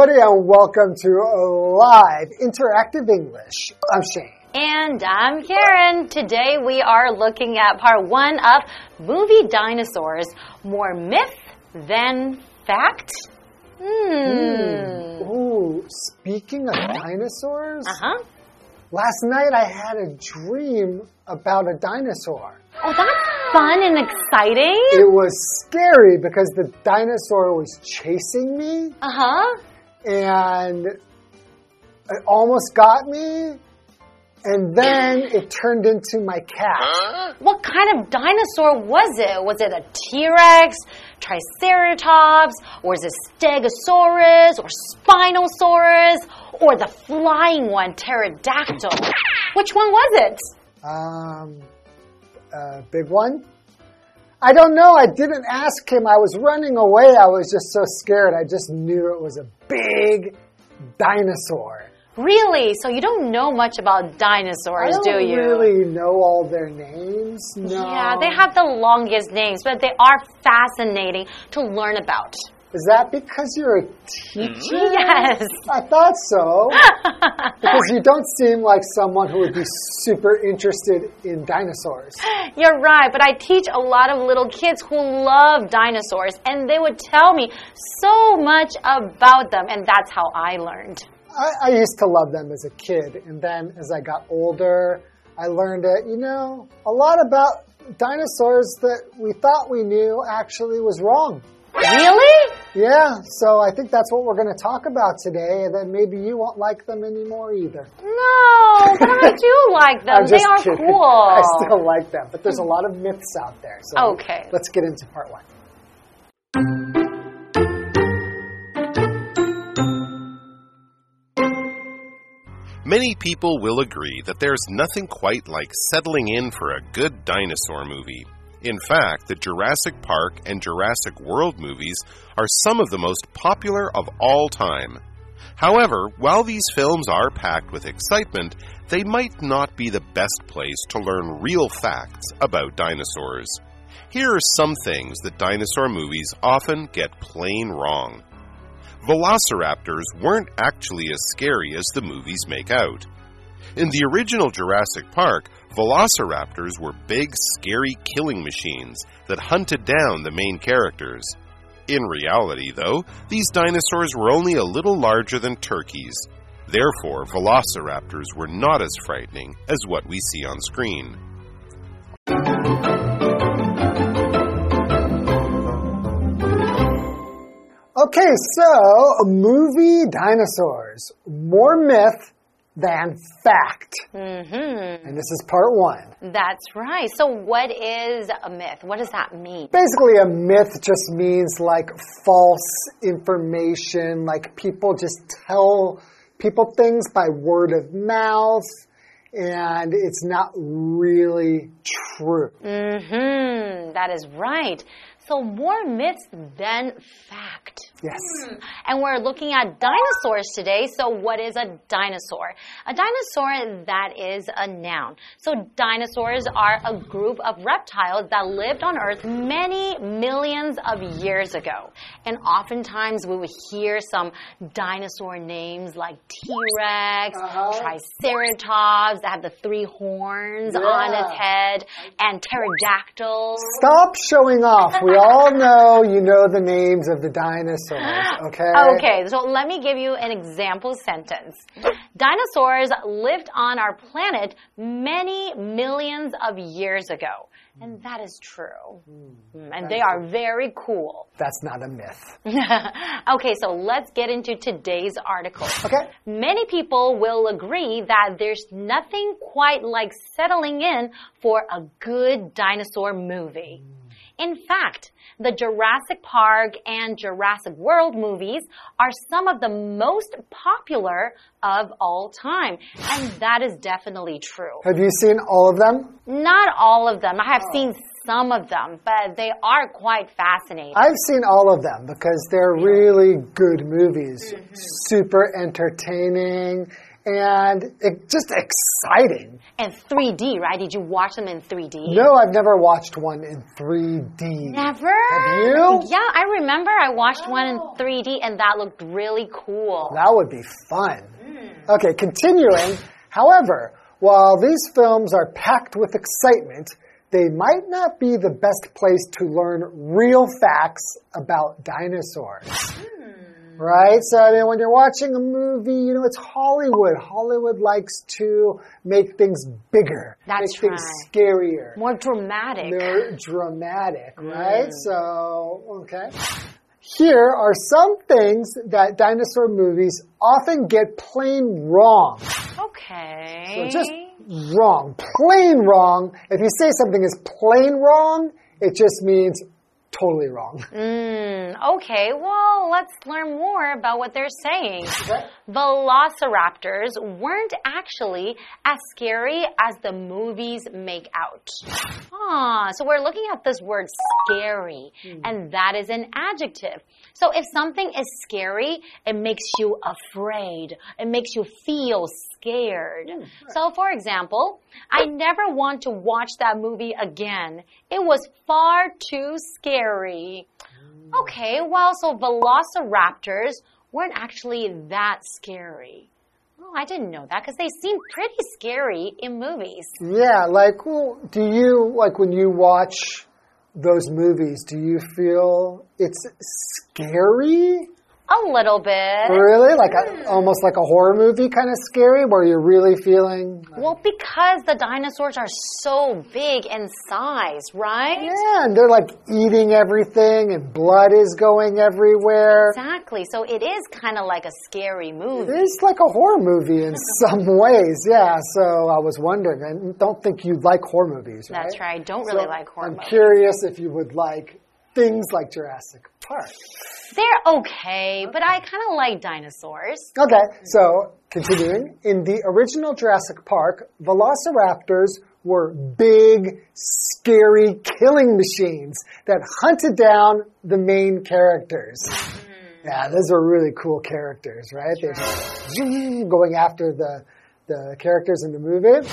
everybody, and welcome to Live Interactive English. I'm Shane. And I'm Karen. Today we are looking at part one of Movie Dinosaurs More Myth Than Fact. Hmm. Ooh, speaking of dinosaurs, Uh huh. last night I had a dream about a dinosaur. Oh, that's fun and exciting. It was scary because the dinosaur was chasing me Uh huh. And it almost got me. And then it turned into my cat. What kind of dinosaur was it? Was it a T Rex, Triceratops, or is it Stegosaurus, or Spinosaurus, or the flying one, Pterodactyl? Which one was it? Um, uh, big one? I don't know. I didn't ask him. I was running away. I was just so scared. I just knew it was a big dinosaur. Really? So you don't know much about dinosaurs, I do you? really know all their names. No. Yeah, they have the longest names, but they are fascinating to learn about. Is that because you're a teacher? Yes. I thought so. because you don't seem like someone who would be super interested in dinosaurs. You're right, but I teach a lot of little kids who love dinosaurs, and they would tell me so much about them, and that's how I learned. I, I used to love them as a kid, and then as I got older, I learned that, you know, a lot about dinosaurs that we thought we knew actually was wrong. Really? Yeah, so I think that's what we're going to talk about today, and then maybe you won't like them anymore either. No, but I do like them. They are kidding. cool. I still like them, but there's a lot of myths out there. So Okay. let's get into part one. Many people will agree that there's nothing quite like settling in for a good dinosaur movie. In fact, the Jurassic Park and Jurassic World movies are some of the most popular of all time. However, while these films are packed with excitement, they might not be the best place to learn real facts about dinosaurs. Here are some things that dinosaur movies often get plain wrong. Velociraptors weren't actually as scary as the movies make out. In the original Jurassic Park, velociraptors were big, scary killing machines that hunted down the main characters. In reality, though, these dinosaurs were only a little larger than turkeys. Therefore, velociraptors were not as frightening as what we see on screen. Okay, so movie dinosaurs. More myth than fact. Mm-hmm. And this is part one. That's right. So, what is a myth? What does that mean? Basically, a myth just means like false information, like people just tell people things by word of mouth, and it's not really true. Mm-hmm. That is right. So, more myths than fact. Yes. And we're looking at dinosaurs today. So, what is a dinosaur? A dinosaur that is a noun. So, dinosaurs are a group of reptiles that lived on Earth many millions of years ago. And oftentimes we would hear some dinosaur names like T Rex, Uh-huh. Triceratops that have the three horns on its head, and pterodactyls. Stop showing off. We all know you know the names of the dinosaurs, okay? Okay, so let me give you an example sentence. Dinosaurs lived on our planet many millions of years ago. And that is true. Mm, And they are very cool. That's not a myth. okay, so let's get into today's article. Okay. Many people will agree that there's nothing quite like settling in for a good dinosaur movie. In fact, the Jurassic Park and Jurassic World movies are some of the most popular of all time. And that is definitely true. Have you seen all of them? Not all of them. I have seen some of them, but they are quite fascinating. I've seen all of them because they're really good movies. Mm-hmm. Super entertaining and it, just exciting. And 3D, right? Did you watch them in 3D? No, I've never watched one in 3D. Never? Have you? Yeah, I remember I watched one in 3D and that looked really cool. That would be fun. Hmm. Okay, continuing. However, while these films are packed with excitement, they might not be the best place to learn real facts about dinosaurs. Hmm. Right? So, I mean, when you're watching a movie, you know, it's Hollywood. Hollywood likes to make things bigger, That's make things scarier, More dramatic. more dramatic, right? Mm. So, okay. Here are some things that dinosaur movies often get plain wrong. Okay. So just wrong, plain wrong. If you say something is plain wrong, it just means totally wrong. Mm, okay, well, let's learn more about what they're saying. Velociraptors weren't actually as scary as the movies make out. Ah, so we're looking at this word scary, hmm. and that is an adjective. So if something is scary, it makes you afraid. It makes you feel scared. Hmm, so for example, I never want to watch that movie again. It was far too scary. Hmm. Okay, well, so velociraptors weren't actually that scary. Oh, I didn't know that because they seem pretty scary in movies. Yeah, like, well, do you, like, when you watch those movies, do you feel it's scary? A little bit. Really? Like, a, almost like a horror movie kind of scary where you're really feeling. Well, because the dinosaurs are so big in size, right? Yeah, and they're like eating everything and blood is going everywhere. Exactly. So it is kind of like a scary movie. It's like a horror movie in some ways, yeah. So I was wondering. I don't think you like horror movies, right? That's right. I don't really So like horror movies. I'm curious if you would like things like Jurassic Park. They're okay, but I kind of like dinosaurs. Okay, so continuing. In the original Jurassic Park, velociraptors were big, scary killing machines that hunted down the main characters. Hmm. Yeah, those are really cool characters, right? They're going after the the characters in the movie.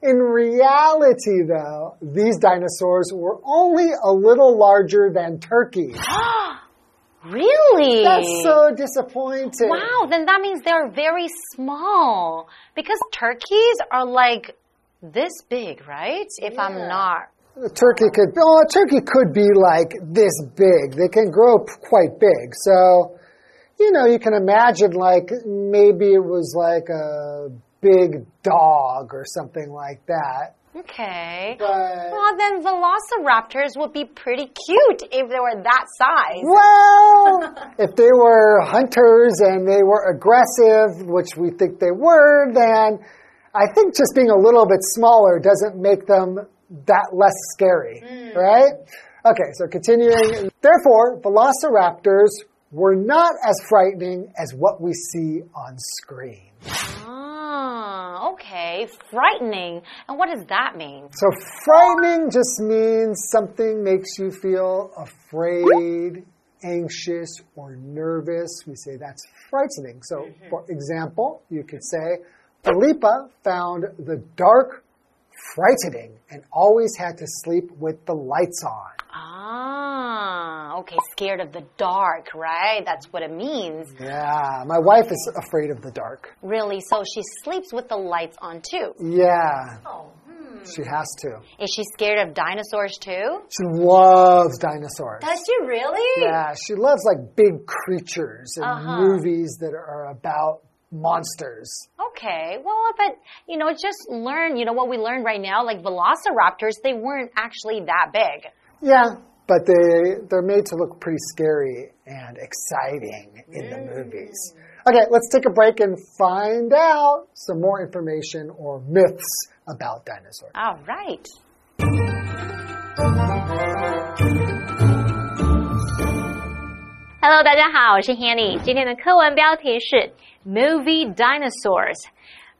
In reality, though, these dinosaurs were only a little larger than turkeys. Really? That's so disappointing. Wow, then that means they're very small. Because turkeys are like this big, right? If I'm not. A turkey could, oh, a turkey could be like this big. They can grow quite big. So, you know, you can imagine like maybe it was like a big dog or something like that. Okay. But, Well, then velociraptors would be pretty cute if they were that size. well, if they were hunters and they were aggressive, which we think they were, then I think just being a little bit smaller doesn't make them that less scary, right? Okay, so continuing. Therefore, velociraptors were not as frightening as what we see on screen. Ah, okay. Frightening. And what does that mean? So, frightening just means something makes you feel afraid, anxious, or nervous. We say that's frightening. So, for example, you could say, Felipa found the dark frightening and always had to sleep with the lights on. Ah, okay. Scared of the dark, right? That's what it means. Yeah, my wife is afraid of the dark. Really? So she sleeps with the lights on too. Yeah, Oh. she has to. Is she scared of dinosaurs too? She loves dinosaurs. Does she really? Yeah, she loves like big creatures and Uh-huh. movies that are about monsters. Okay. Well, but you know, just learn. You know what we learned right now? Like velociraptors, they weren't actually that big. Yeah, but they they're made to look pretty scary and exciting in the mm. movies. Okay, let's take a break and find out some more information or myths about dinosaurs. All right. Hello，大家好，我是 Hanny。今天的课文标题是 Movie Dinosaurs。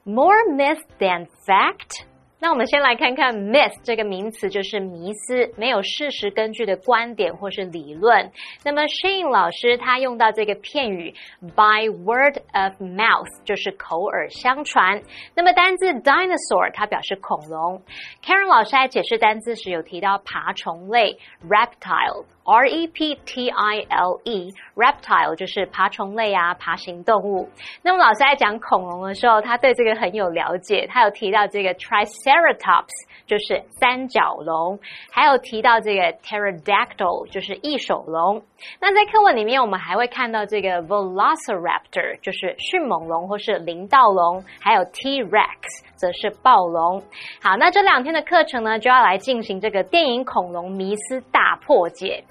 More myth than fact。那我们先来看看 myth 这个名词，就是迷思，没有事实根据的观点或是理论。那么 Shane 老师他用到这个片语 by word of mouth，就是口耳相传。那么单字 dinosaur 它表示恐龙。Karen 老师在解释单字时有提到爬虫类 reptile。R E P T I L E，reptile 就是爬虫类啊，爬行动物。那么老师在讲恐龙的时候，他对这个很有了解，他有提到这个 Triceratops。就是三角龙，还有提到这个 pterodactyl，就是翼手龙。那在课文里面，我们还会看到这个 velociraptor，就是迅猛龙或是林盗龙，还有 T Rex，则是暴龙。好，那这两天的课程呢，就要来进行这个电影恐龙迷思大破解。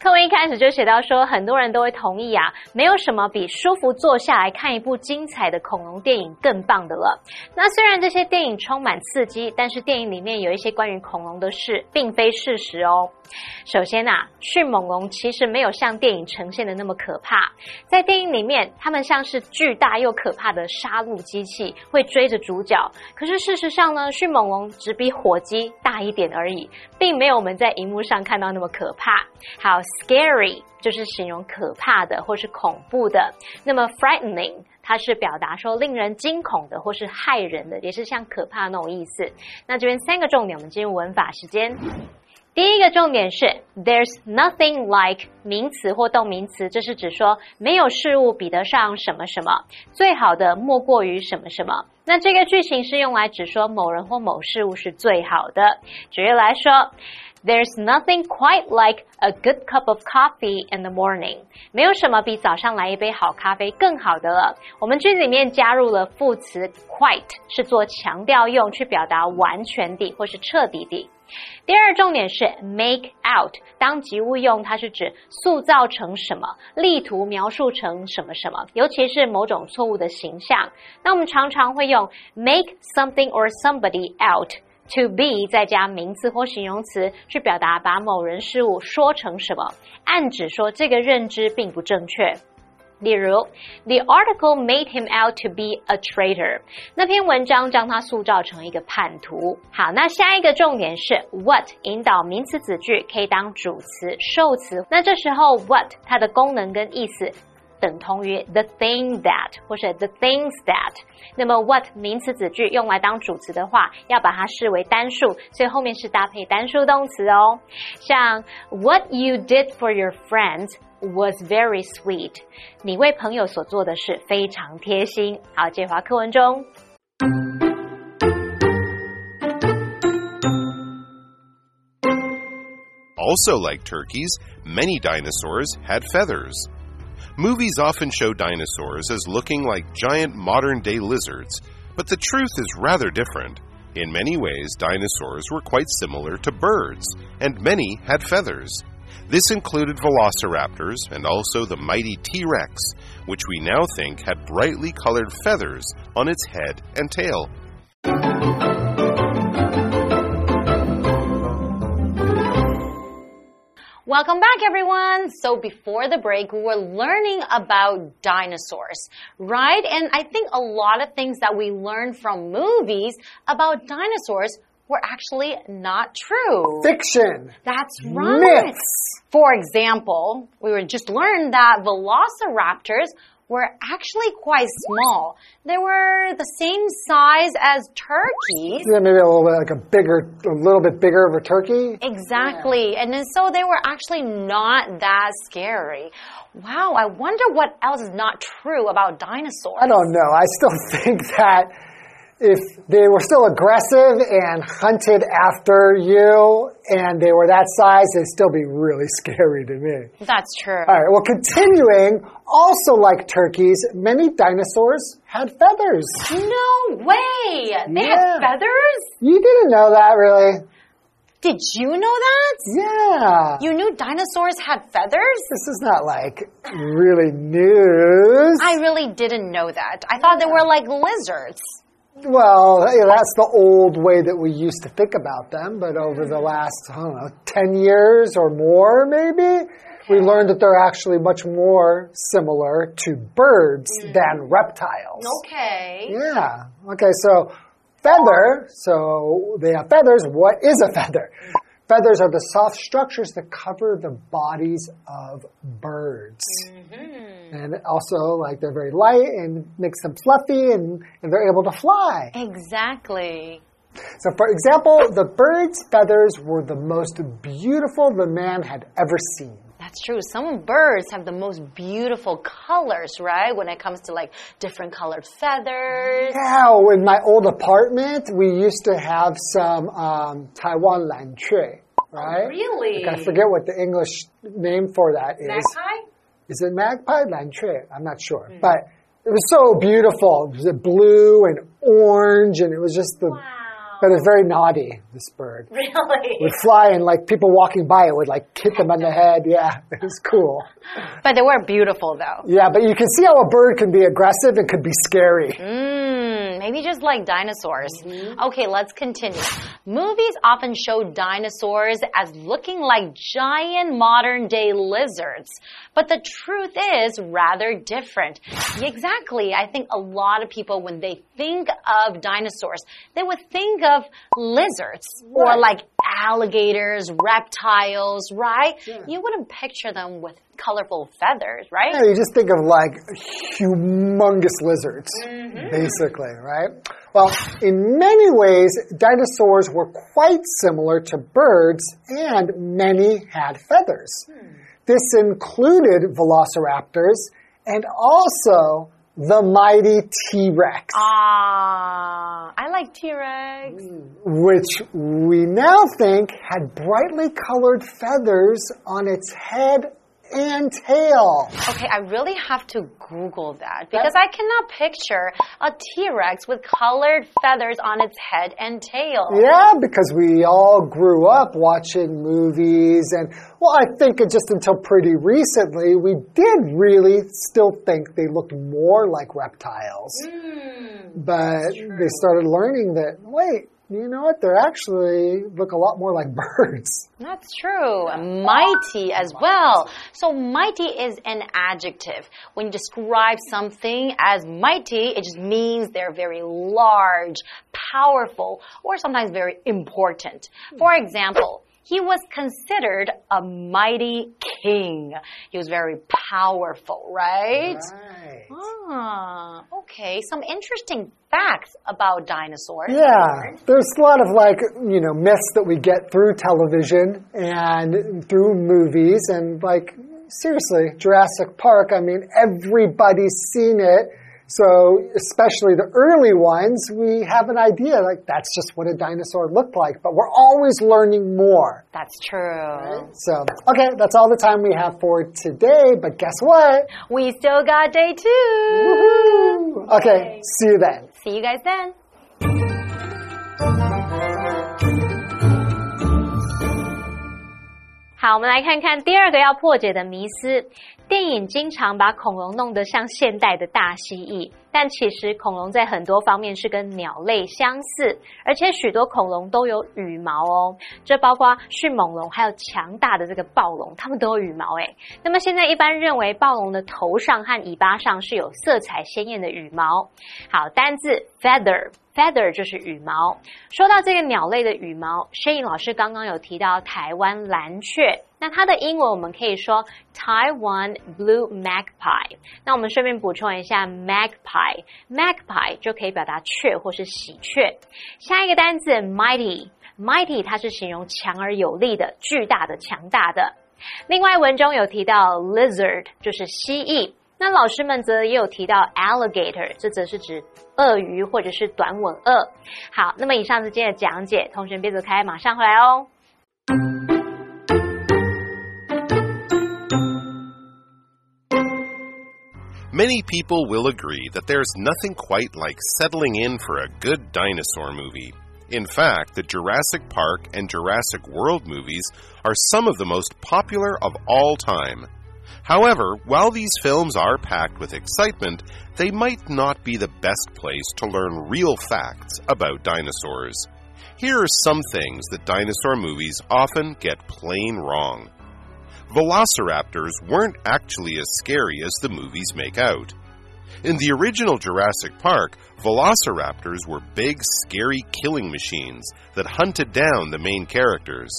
课文一开始就写到说，很多人都会同意啊，没有什么比舒服坐下来看一部精彩的恐龙电影更棒的了。那虽然这些电影充满刺激，但是电影里面有一些关于恐龙的事，并非事实哦。首先呐，迅猛龙其实没有像电影呈现的那么可怕。在电影里面，它们像是巨大又可怕的杀戮机器，会追着主角。可是事实上呢，迅猛龙只比火鸡大一点而已，并没有我们在荧幕上看到那么可怕。好，scary 就是形容可怕的或是恐怖的。那么 frightening 它是表达说令人惊恐的或是害人的，也是像可怕那种意思。那这边三个重点，我们进入文法时间。第一个重点是，There's nothing like 名词或动名词，这是指说没有事物比得上什么什么，最好的莫过于什么什么。那这个句型是用来指说某人或某事物是最好的。举例来说，There's nothing quite like a good cup of coffee in the morning。没有什么比早上来一杯好咖啡更好的了。我们句子里面加入了副词 quite，是做强调用，去表达完全的或是彻底的。第二重点是 make out，当及物用，它是指塑造成什么，力图描述成什么什么，尤其是某种错误的形象。那我们常常会用 make something or somebody out to be，再加名词或形容词，去表达把某人事物说成什么，暗指说这个认知并不正确。例如，The article made him out to be a traitor。那篇文章将他塑造成一个叛徒。好，那下一个重点是 what 引导名词子句可以当主词、受词。那这时候 what 它的功能跟意思等同于 the thing that 或是 the things that。那么 what 名词子句用来当主词的话，要把它视为单数，所以后面是搭配单数动词哦。像 What you did for your friends。was very sweet。你为朋友所做的事非常贴心。好，接华课文中。Also, like turkeys, many dinosaurs had feathers. Movies often show dinosaurs as looking like giant modern day lizards, but the truth is rather different. In many ways, dinosaurs were quite similar to birds, and many had feathers. This included velociraptors and also the mighty T Rex, which we now think had brightly colored feathers on its head and tail. Welcome back, everyone. So before the break, we were learning about dinosaurs, right? And I think a lot of things that we learned from movies about dinosaurs were actually not true. Fiction. That's right. Myths. For example, we were just learned that velociraptors were actually quite small. They were the same size as turkeys. Yeah, maybe a little bit like a bigger, a little bit bigger of a turkey. Exactly. Yeah. And then so they were actually not that scary. Wow, I wonder what else is not true about dinosaurs. I don't know. I still think that if they were still aggressive and hunted after you and they were that size, they'd still be really scary to me. That's true. All right, well, continuing, also like turkeys, many dinosaurs had feathers. No way! They Yeah. had feathers? You didn't know that, really? Did you know that? Yeah. You knew dinosaurs had feathers? This is not like really news. I really didn't know that. I thought they were like lizards. Well, that's the old way that we used to think about them, but over the last, I don't know, 10 years or more, maybe, we learned that they're actually much more similar to birds mm. than reptiles. Okay. Yeah. Okay, so feather, so they have feathers. What is a feather? Feathers are the soft structures that cover the bodies of birds. Mm-hmm. And also, like, they're very light and makes them fluffy and, and they're able to fly. Exactly. So, for example, the bird's feathers were the most beautiful the man had ever seen. That's true. Some birds have the most beautiful colors, right? When it comes to like different colored feathers. Yeah, in my old apartment, we used to have some um, Taiwan lanquet, right? Really? Like, I forget what the English name for that is. Magpie? Is it magpie? I'm not sure. Hmm. But it was so beautiful. It was blue and orange, and it was just the. But it was very naughty, this bird. Really? would fly and like people walking by it would like hit them on the head. Yeah, it was cool. But they were beautiful though. Yeah, but you can see how a bird can be aggressive and could be scary. Hmm. Maybe just like dinosaurs. Mm-hmm. Okay, let's continue. Movies often show dinosaurs as looking like giant modern day lizards, but the truth is rather different. Exactly. I think a lot of people, when they think of dinosaurs, they would think of lizards or like alligators, reptiles, right? You wouldn't picture them with colorful feathers, right? Yeah, you just think of like humongous lizards, basically, right? Well, in many ways, dinosaurs were quite similar to birds, and many had feathers. This included velociraptors and also the mighty T Rex, Ah, I like T-Rex. which we now think had brightly colored feathers on its head and tail. Okay, I really have to Google that because I cannot picture a T-Rex with colored feathers on its head and tail. Yeah, because we all grew up watching movies, and well, I think just until pretty recently, we did really still think they looked more like reptiles. Hmm, but they started learning that, wait, you know what? They actually look a lot more like birds. That's true. Mighty as well. So mighty is an adjective. When you describe something as mighty, it just means they're very large, powerful, or sometimes very important. For example, he was considered a mighty king. He was very powerful, right? Right. Ah, okay. Some interesting facts about dinosaurs. Yeah, there's a lot of like, you know, myths that we get through television and through movies and like, seriously, Jurassic Park, I mean, everybody's seen it. So, especially the early ones, we have an idea like that's just what a dinosaur looked like, but we're always learning more. That's true. So, okay, that's all the time we have for today, but guess what? We still got day two. Woohoo! Okay, see you then. See you guys then.好，我们来看看第二个要破解的迷思。 电影经常把恐龙弄得像现代的大蜥蜴，但其实恐龙在很多方面是跟鸟类相似，而且许多恐龙都有羽毛哦。这包括迅猛龙，还有强大的这个暴龙，它们都有羽毛诶。那么现在一般认为暴龙的头上和尾巴上是有色彩鲜艳的羽毛。好，单字 feather。feather 就是羽毛。说到这个鸟类的羽毛摄影老师刚刚有提到台湾蓝雀，那它的英文我们可以说 Taiwan Blue Magpie。那我们顺便补充一下 magpie，magpie 就可以表达雀或是喜鹊。下一个单字 mighty，mighty 它是形容强而有力的、巨大的、强大的。另外文中有提到 lizard 就是蜥蜴。那老师们则也有提到 alligator，这则是指鳄鱼或者是短吻鳄。好，那么以上是今天的讲解，同学别走开，马上回来哦。Many people will agree that there's nothing quite like settling in for a good dinosaur movie. In fact, the Jurassic Park and Jurassic World movies are some of the most popular of all time. However, while these films are packed with excitement, they might not be the best place to learn real facts about dinosaurs. Here are some things that dinosaur movies often get plain wrong. Velociraptors weren't actually as scary as the movies make out. In the original Jurassic Park, velociraptors were big, scary killing machines that hunted down the main characters.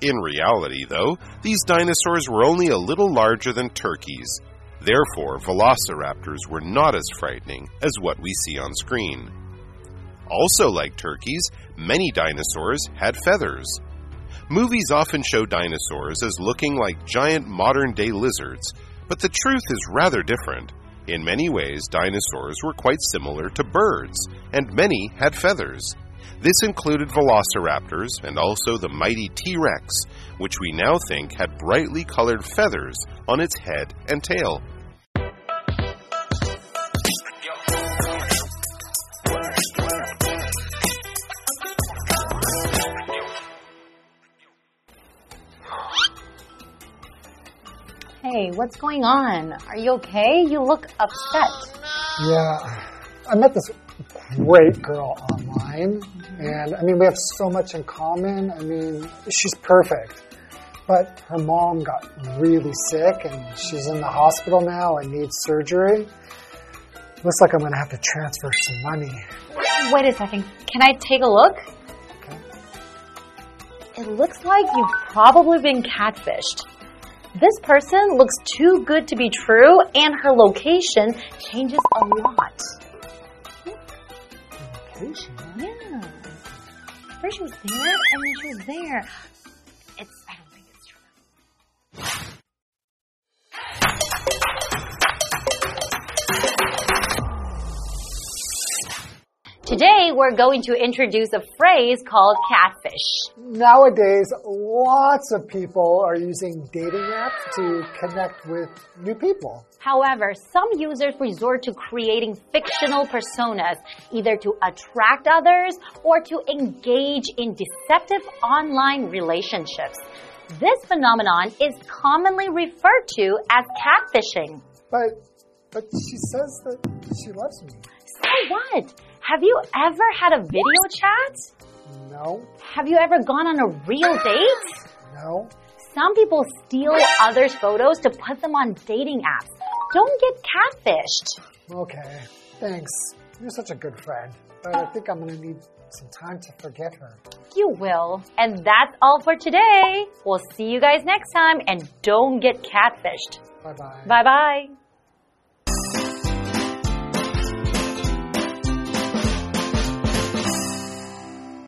In reality, though, these dinosaurs were only a little larger than turkeys. Therefore, velociraptors were not as frightening as what we see on screen. Also, like turkeys, many dinosaurs had feathers. Movies often show dinosaurs as looking like giant modern day lizards, but the truth is rather different. In many ways, dinosaurs were quite similar to birds, and many had feathers. This included velociraptors and also the mighty T Rex, which we now think had brightly colored feathers on its head and tail. Hey, what's going on? Are you okay? You look upset. Yeah, I met this great girl online, and I mean, we have so much in common. I mean, she's perfect. But her mom got really sick, and she's in the hospital now and needs surgery. Looks like I'm going to have to transfer some money. Wait a second. Can I take a look? Okay. It looks like you've probably been catfished. This person looks too good to be true, and her location changes a lot. Location? Yeah. First she was there, and then she was there. Today, we're going to introduce a phrase called catfish. Nowadays, lots of people are using dating apps to connect with new people. However, some users resort to creating fictional personas, either to attract others or to engage in deceptive online relationships. This phenomenon is commonly referred to as catfishing. But but she says that she loves me. So what? Have you ever had a video chat? No, Have you ever gone on a real date? no. Some people steal others' photos to put them on dating apps. Don't get catfished. Okay, thanks. You're such a good friend. But I think I'm gonna need some time to forget her. You will. And that's all for today. We'll see you guys next time and don't get catfished. Bye bye. Bye bye.